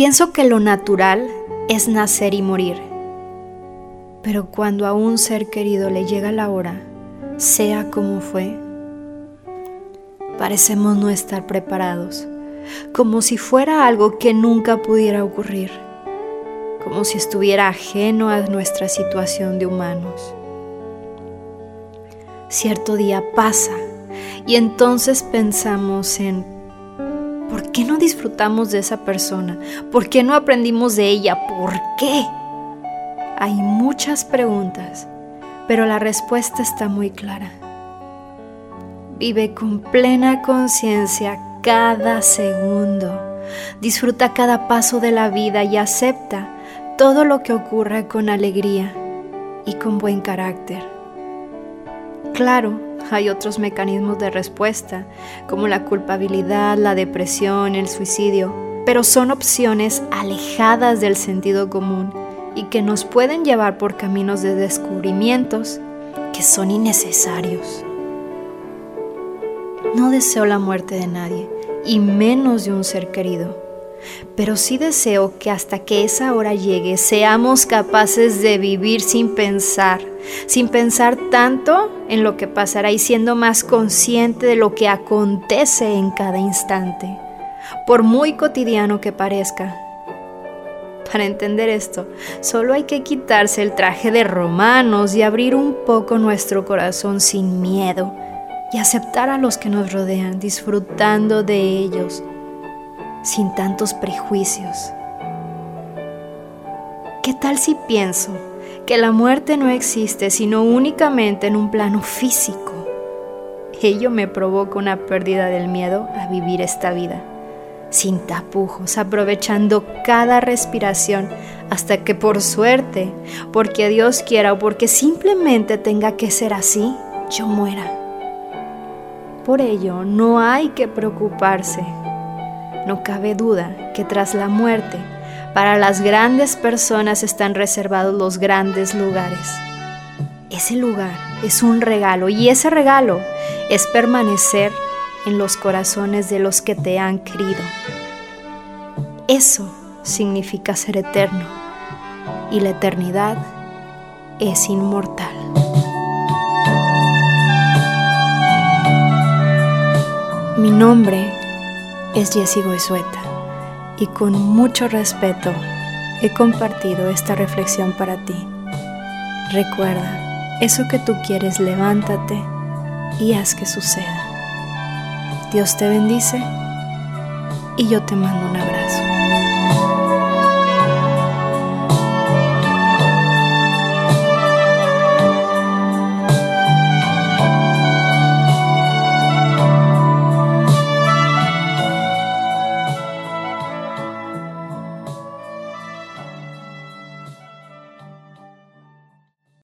Pienso que lo natural es nacer y morir, pero cuando a un ser querido le llega la hora, sea como fue, parecemos no estar preparados, como si fuera algo que nunca pudiera ocurrir, como si estuviera ajeno a nuestra situación de humanos. Cierto día pasa y entonces pensamos en ¿Por qué no disfrutamos de esa persona? ¿Por qué no aprendimos de ella? ¿Por qué? Hay muchas preguntas, pero la respuesta está muy clara. Vive con plena conciencia cada segundo. Disfruta cada paso de la vida y acepta todo lo que ocurra con alegría y con buen carácter. Claro, hay otros mecanismos de respuesta, como la culpabilidad, la depresión, el suicidio, pero son opciones alejadas del sentido común y que nos pueden llevar por caminos de descubrimientos que son innecesarios. No deseo la muerte de nadie, y menos de un ser querido pero sí deseo que hasta que esa hora llegue seamos capaces de vivir sin pensar, sin pensar tanto en lo que pasará y siendo más consciente de lo que acontece en cada instante, por muy cotidiano que parezca. Para entender esto, solo hay que quitarse el traje de romanos y abrir un poco nuestro corazón sin miedo y aceptar a los que nos rodean, disfrutando de ellos sin tantos prejuicios. ¿Qué tal si pienso que la muerte no existe sino únicamente en un plano físico? Ello me provoca una pérdida del miedo a vivir esta vida, sin tapujos, aprovechando cada respiración hasta que por suerte, porque Dios quiera o porque simplemente tenga que ser así, yo muera. Por ello, no hay que preocuparse no cabe duda que tras la muerte, para las grandes personas están reservados los grandes lugares. Ese lugar es un regalo y ese regalo es permanecer en los corazones de los que te han querido. Eso significa ser eterno y la eternidad es inmortal. Mi nombre es Jessie Goizueta y con mucho respeto he compartido esta reflexión para ti. Recuerda, eso que tú quieres, levántate y haz que suceda. Dios te bendice y yo te mando un abrazo.